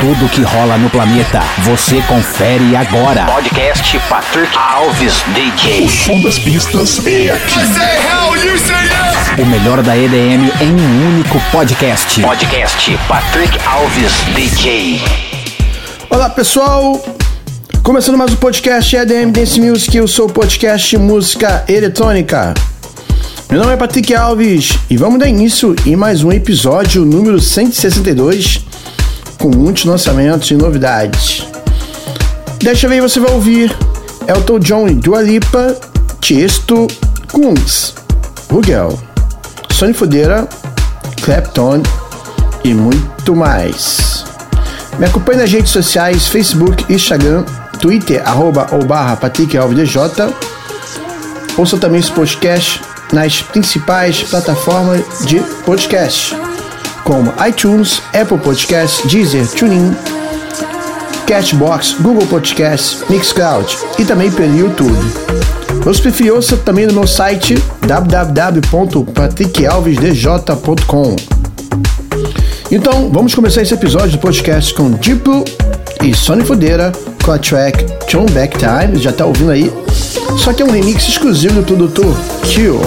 Tudo que rola no planeta, você confere agora. Podcast Patrick Alves DJ. Som das pistas é aqui. O melhor da EDM em um único podcast. Podcast Patrick Alves DJ. Olá pessoal, começando mais um podcast EDM Dance Music, eu sou o podcast Música Eletrônica. Meu nome é Patrick Alves e vamos dar início em mais um episódio número 162 com muitos lançamentos e novidades. Desta vez você vai ouvir Elton John e Dua Lipa, Tiesto, Kungs, Rugel, Sony Fudeira, Clapton e muito mais. Me acompanhe nas redes sociais, Facebook, Instagram, Twitter, arroba ou barra Patrick. Ouça também esse podcast nas principais plataformas de podcast, como iTunes, Apple Podcasts, Deezer, TuneIn, Cashbox, Google Podcasts, Mixcloud e também pelo YouTube. Preferir, ouça também no meu site www.patrickalvesdj.com. Então, vamos começar esse episódio do podcast com Diplo e Sony Fudeira com a track Turn Back Time, já tá ouvindo aí? Só que é um remix exclusivo do produtor Kill.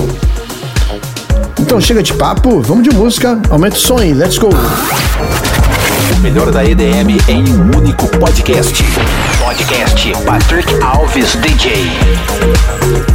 Então chega de papo, vamos de música, aumenta o som aí, let's go! O melhor da EDM em um único podcast. Podcast Patrick Alves DJ.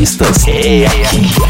artistas é aqui.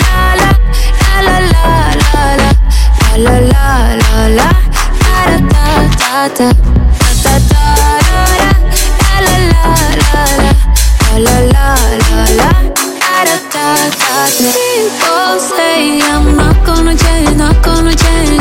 la la la la. Ta ta ta. Ta ta ta la la la la. La la la la. Ta ta ta. Ta People say I'm not gonna change, not gonna change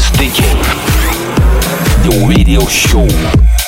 Alves DJ. The Radio Show.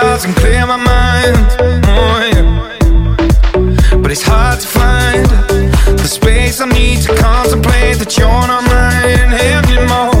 cards and clear my mind. Oh, yeah. But it's hard to find the space I need to contemplate that you're not mine anymore.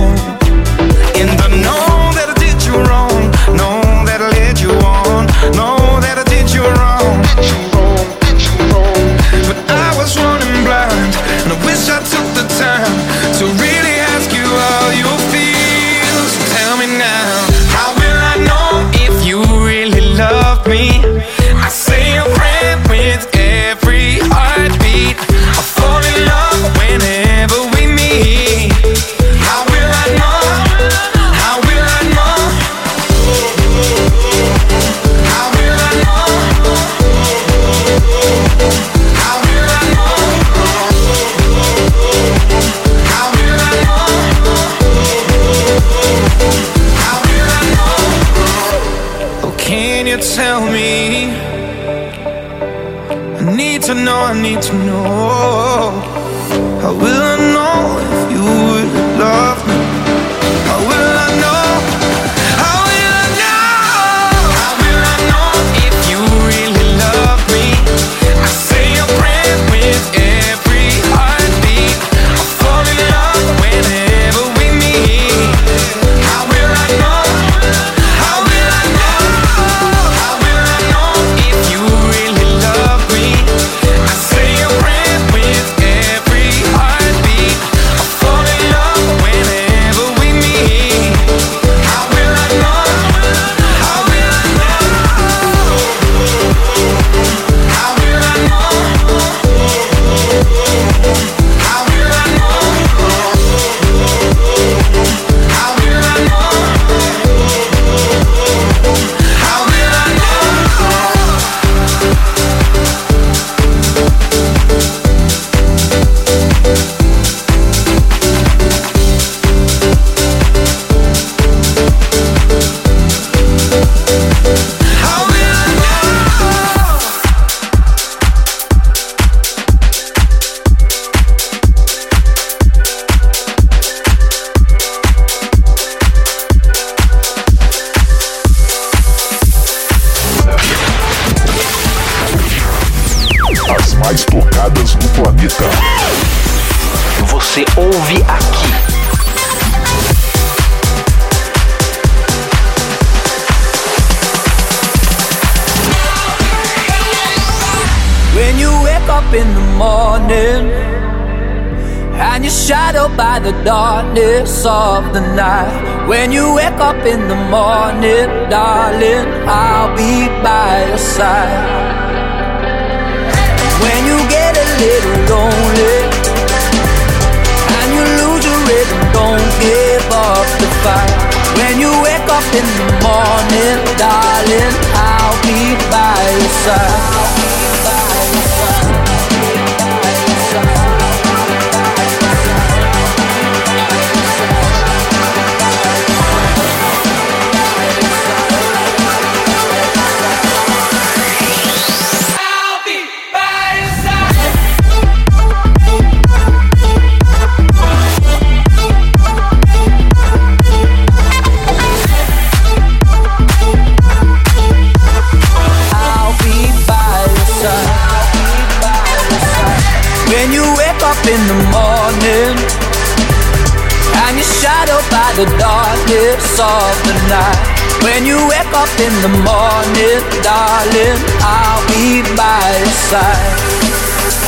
the morning, darling, I'll be by your side.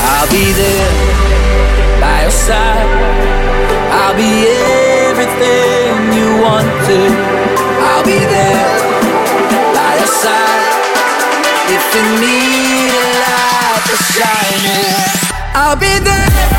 I'll be there by your side. I'll be everything you wanted. I'll be there by your side. If you need a light to shine, I'll be there.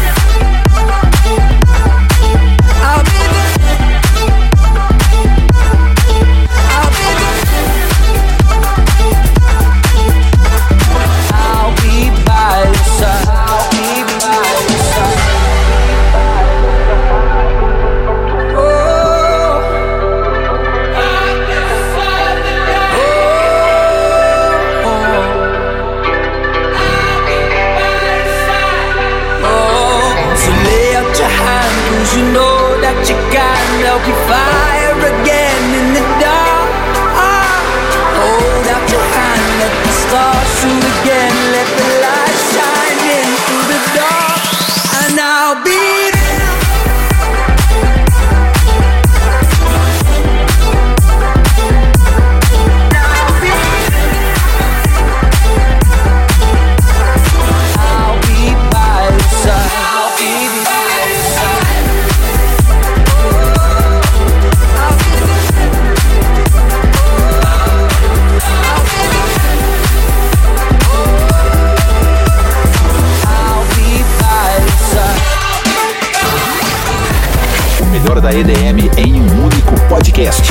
EDM em um único podcast.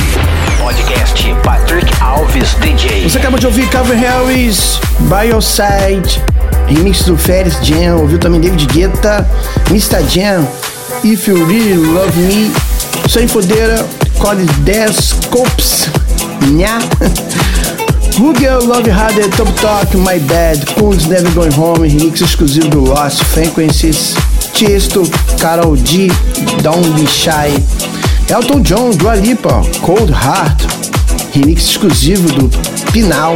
Podcast Patrick Alves DJ. Você acabou de ouvir Calvin Harris, By Your Side, remix do Ferris Jam, ouviu também David Guetta, Mr. Jam, If You Really Love Me, Sem Fodeira, Code 10 Cops, Nha, Girl Love Harder, Top Talk, My Bad, Coons Never Going Home, remix exclusivo do Lost Frequencies, Tiesto, Carol D, Don't Be Shy, Elton John, Dua Lipa, Cold Heart, remix exclusivo do Pinal.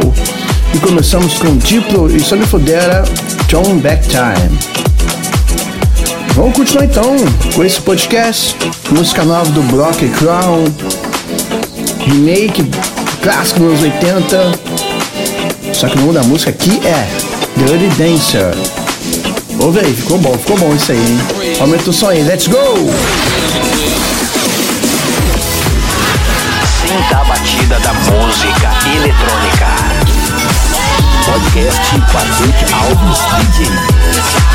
E começamos com Diplo e Sony Fodera, John Back Time. Vamos continuar então com esse podcast. Música nova do Block Crown, remake clássico dos anos 80. Só que o nome da música aqui é Dirty Dancer. Ouve aí, ficou bom, ficou bom isso aí, hein? Aumenta o som aí, let's go! Sinta a batida da música eletrônica. Podcast Patrick Alves DJ.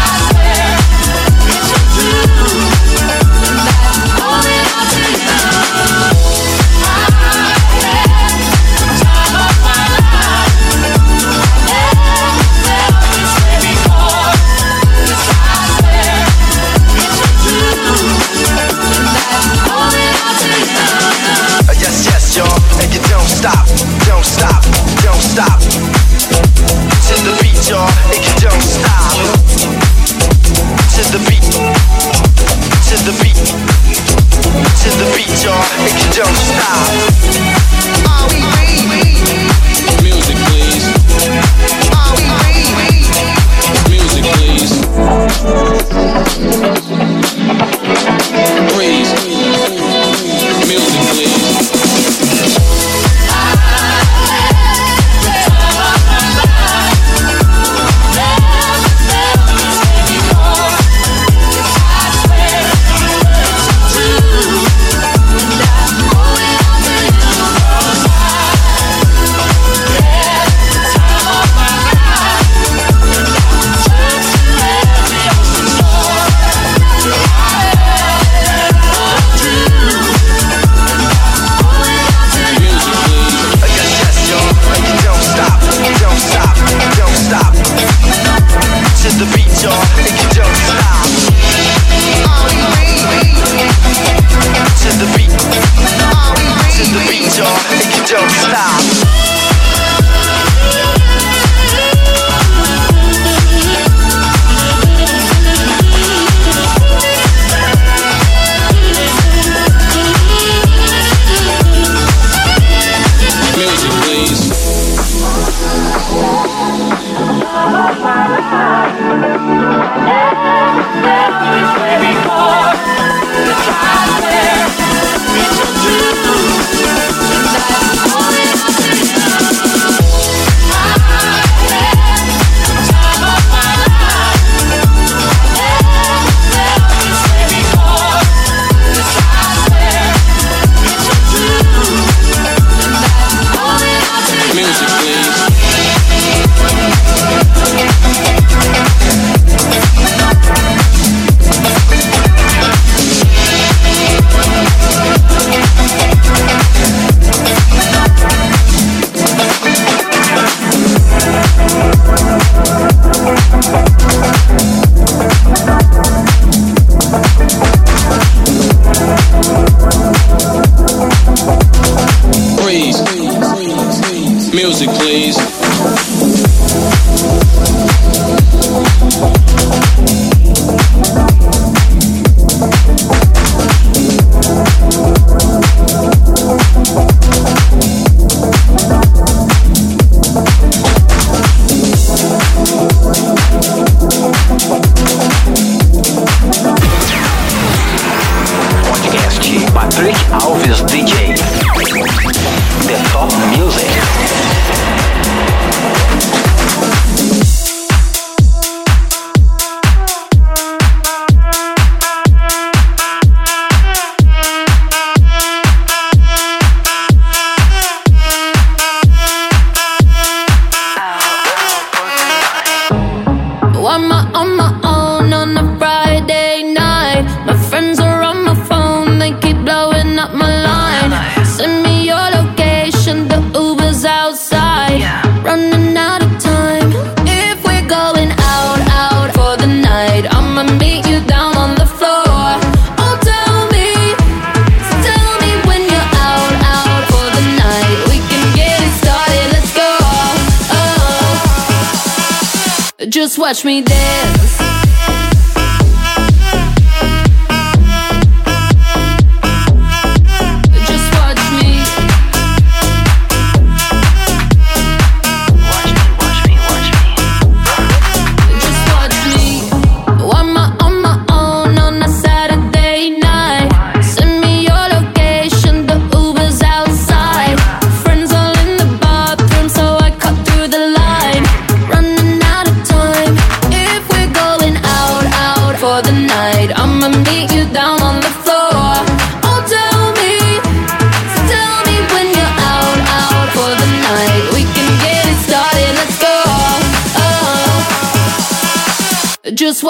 To the beat, y'all, and you don't stop. Music, please. Music, please. Please.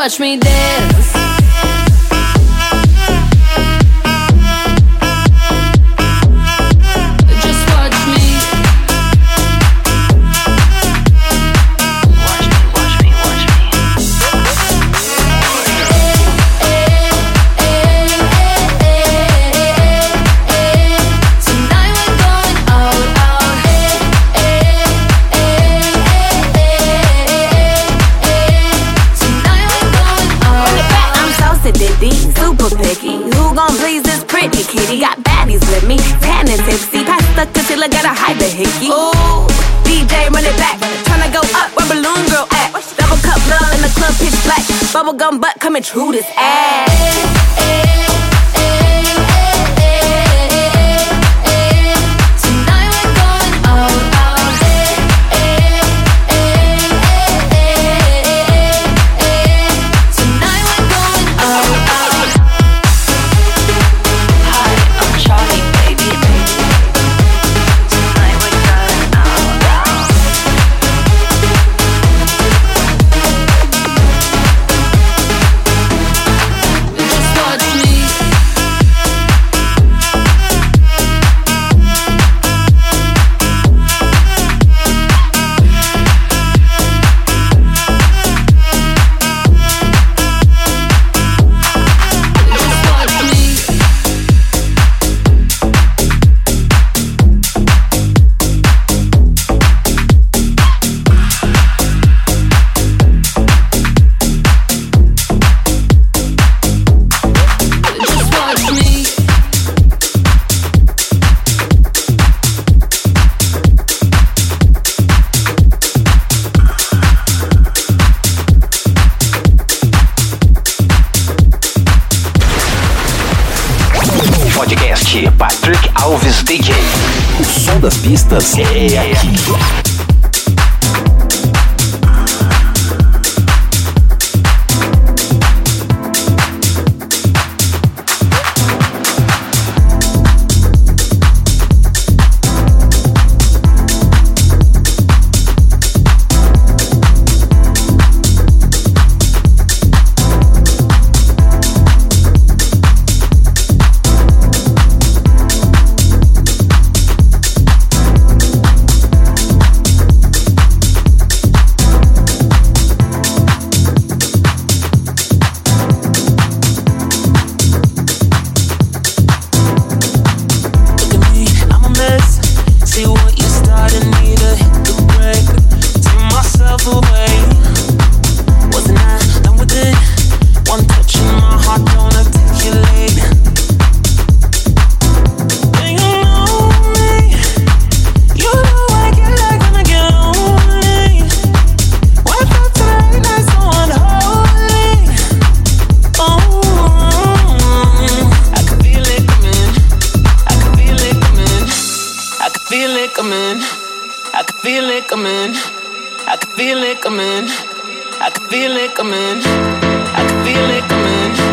touch me there Bubblegum butt coming through this ass. coming. I can feel it coming. I can feel it coming. I can feel it coming.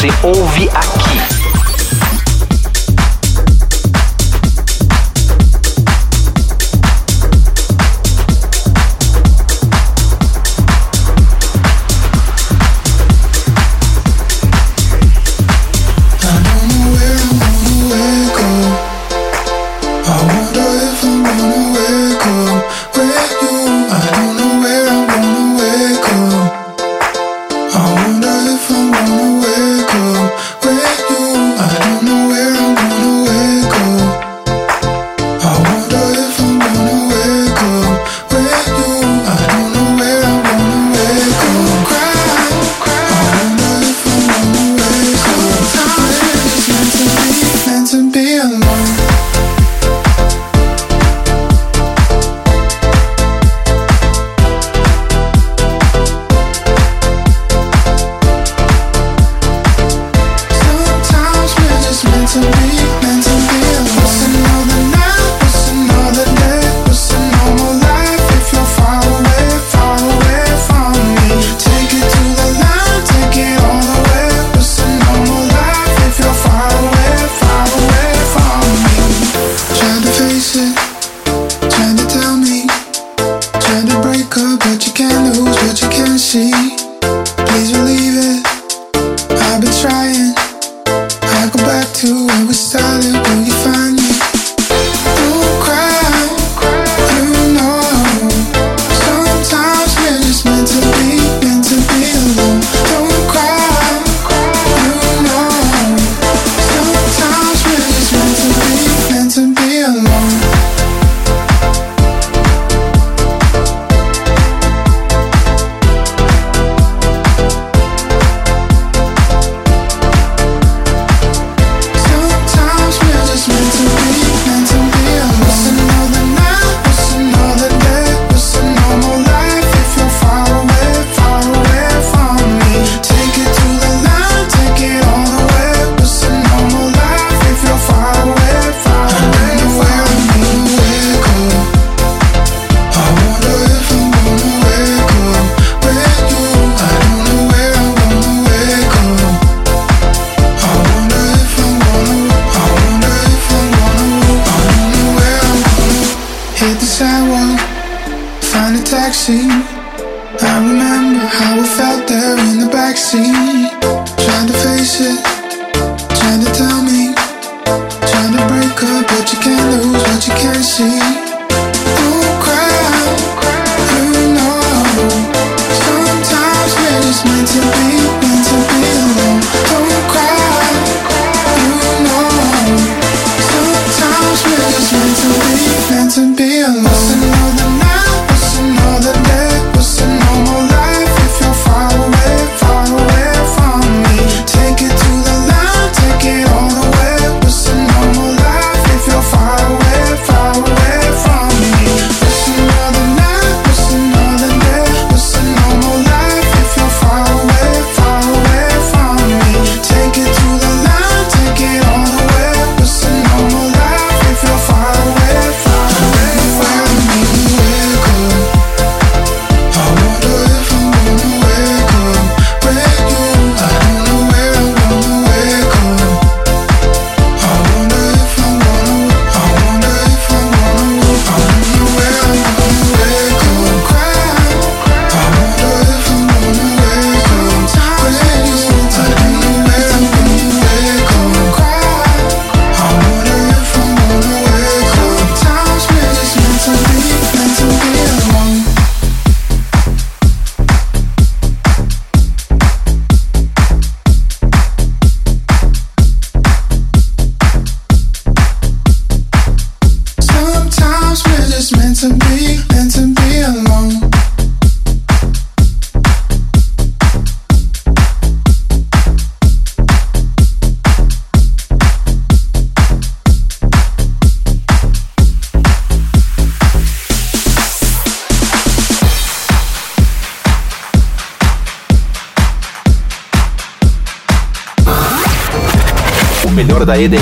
você ouve aqui.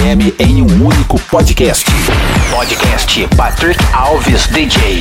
FM em um único podcast. Podcast Patrick Alves DJ.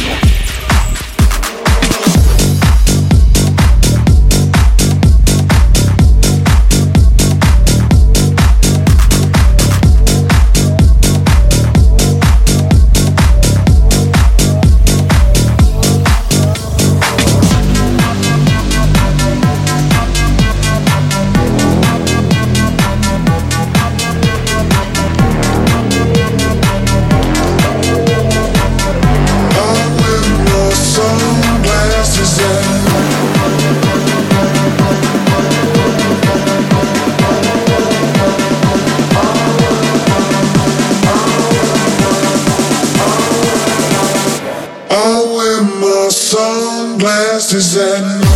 fast as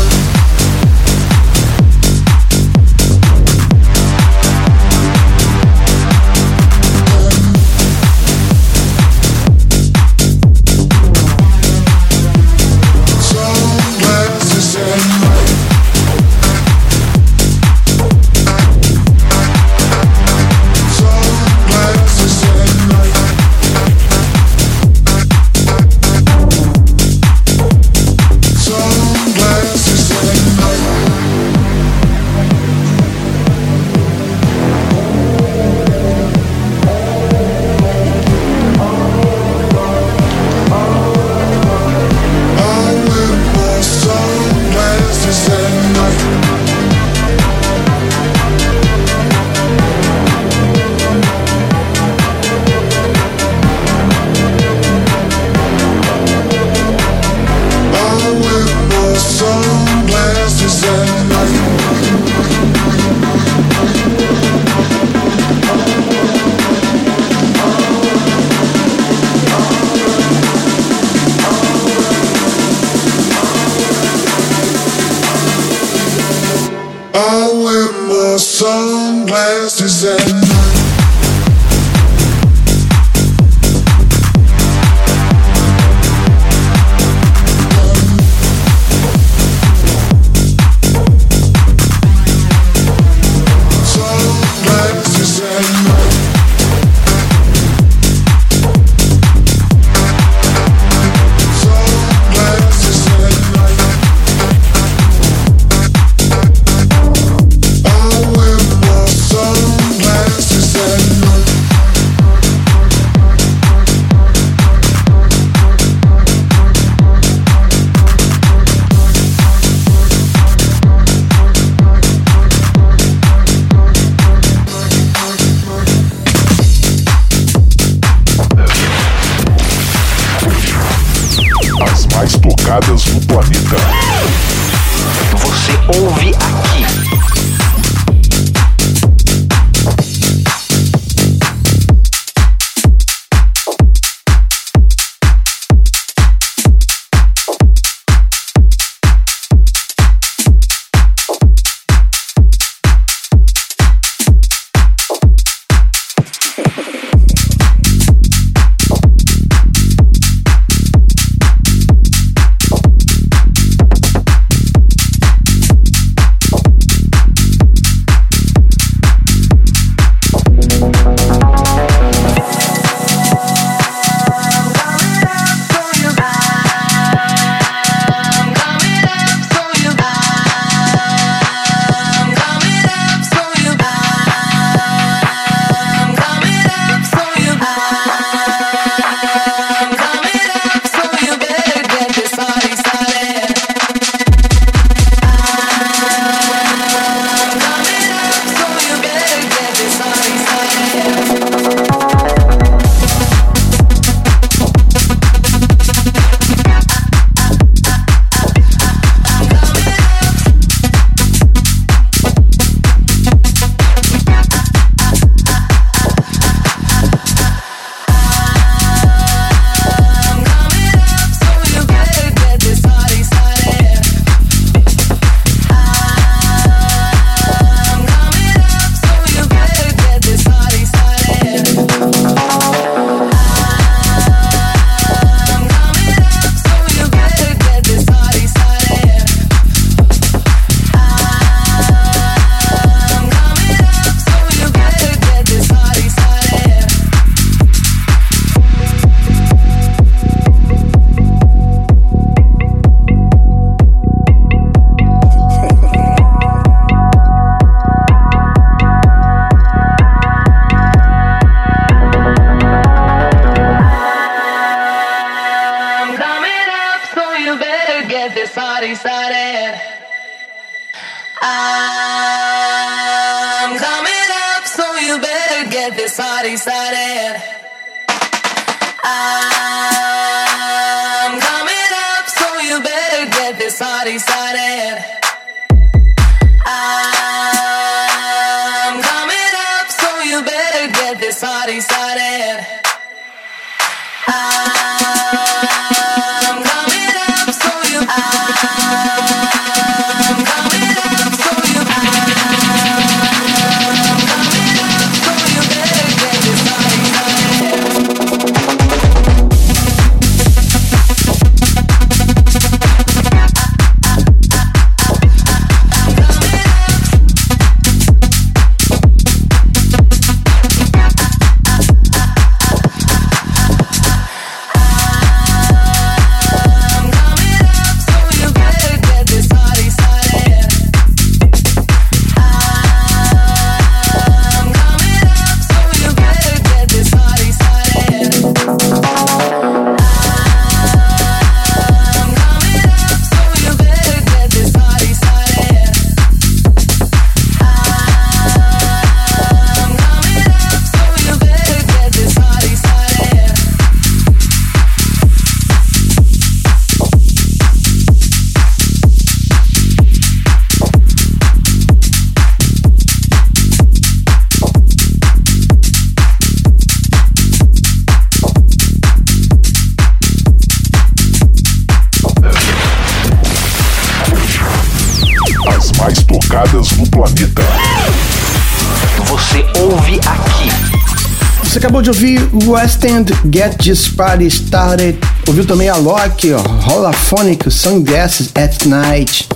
acabamos de ouvir West End Get This Party Started. Ouviu também a Loki, Holophonic, Sunglasses at Night.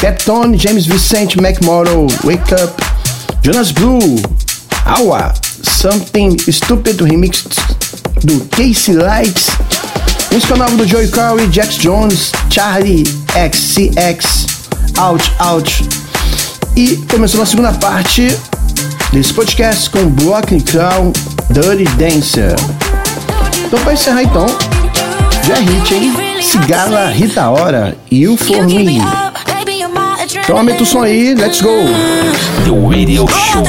Captone, James Vicente, McMorrow, Wake Up, Jonas Blue, Awa, Something Stupid Remix do Casey Lights. Música nova do Joey Curry, Jax Jones, Charlie XCX, Out Out. E começou a segunda parte desse podcast com Block and Crown Dirty Dancer. Então, pra encerrar, então, já é hit, hein? Cigala Rita Hora e o Forminho. Então, aumenta o som aí, let's go! The Radio Show.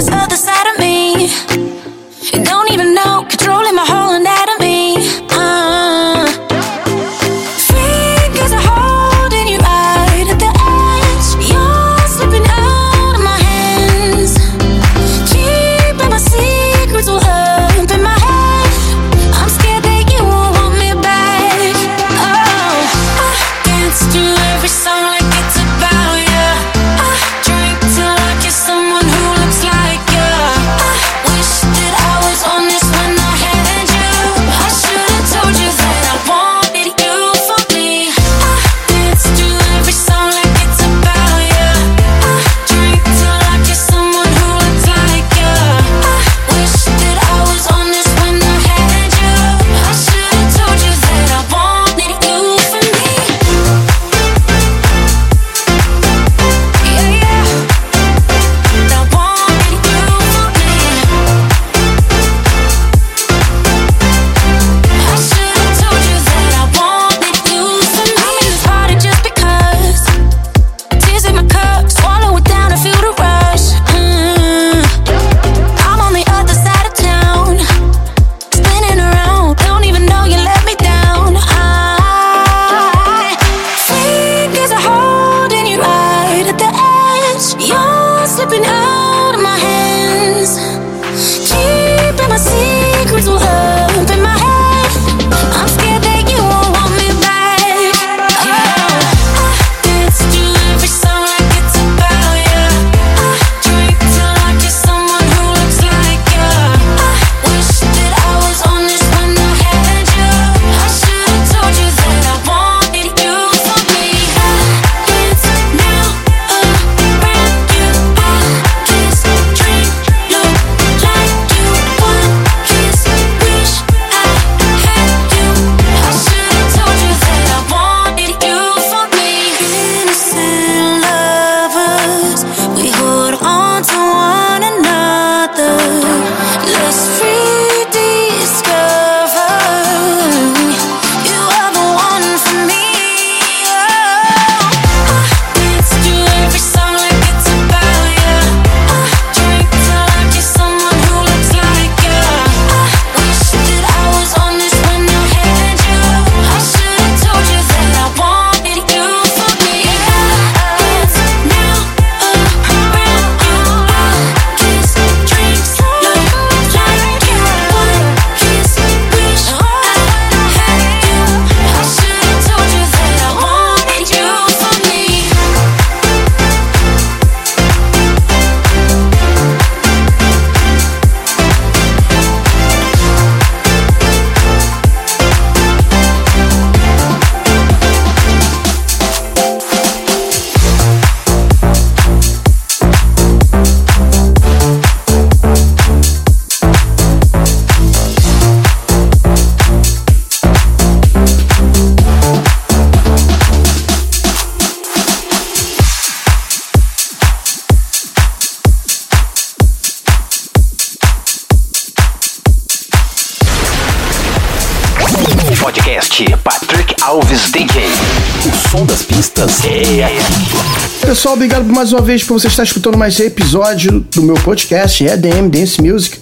pessoal, obrigado mais uma vez por você estar escutando mais um episódio do meu podcast é EDM Dance Music.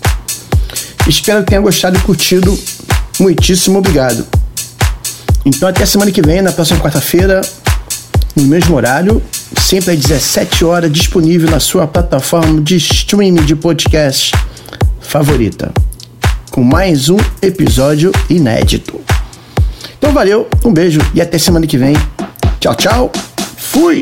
Espero que tenha gostado e curtido. Muitíssimo obrigado. Então até semana que vem, na próxima quarta-feira, no mesmo horário, sempre às 17 horas, disponível na sua plataforma de streaming de podcast favorita, com mais um episódio inédito. Então valeu, um beijo e até semana que vem. Tchau, tchau. Fui!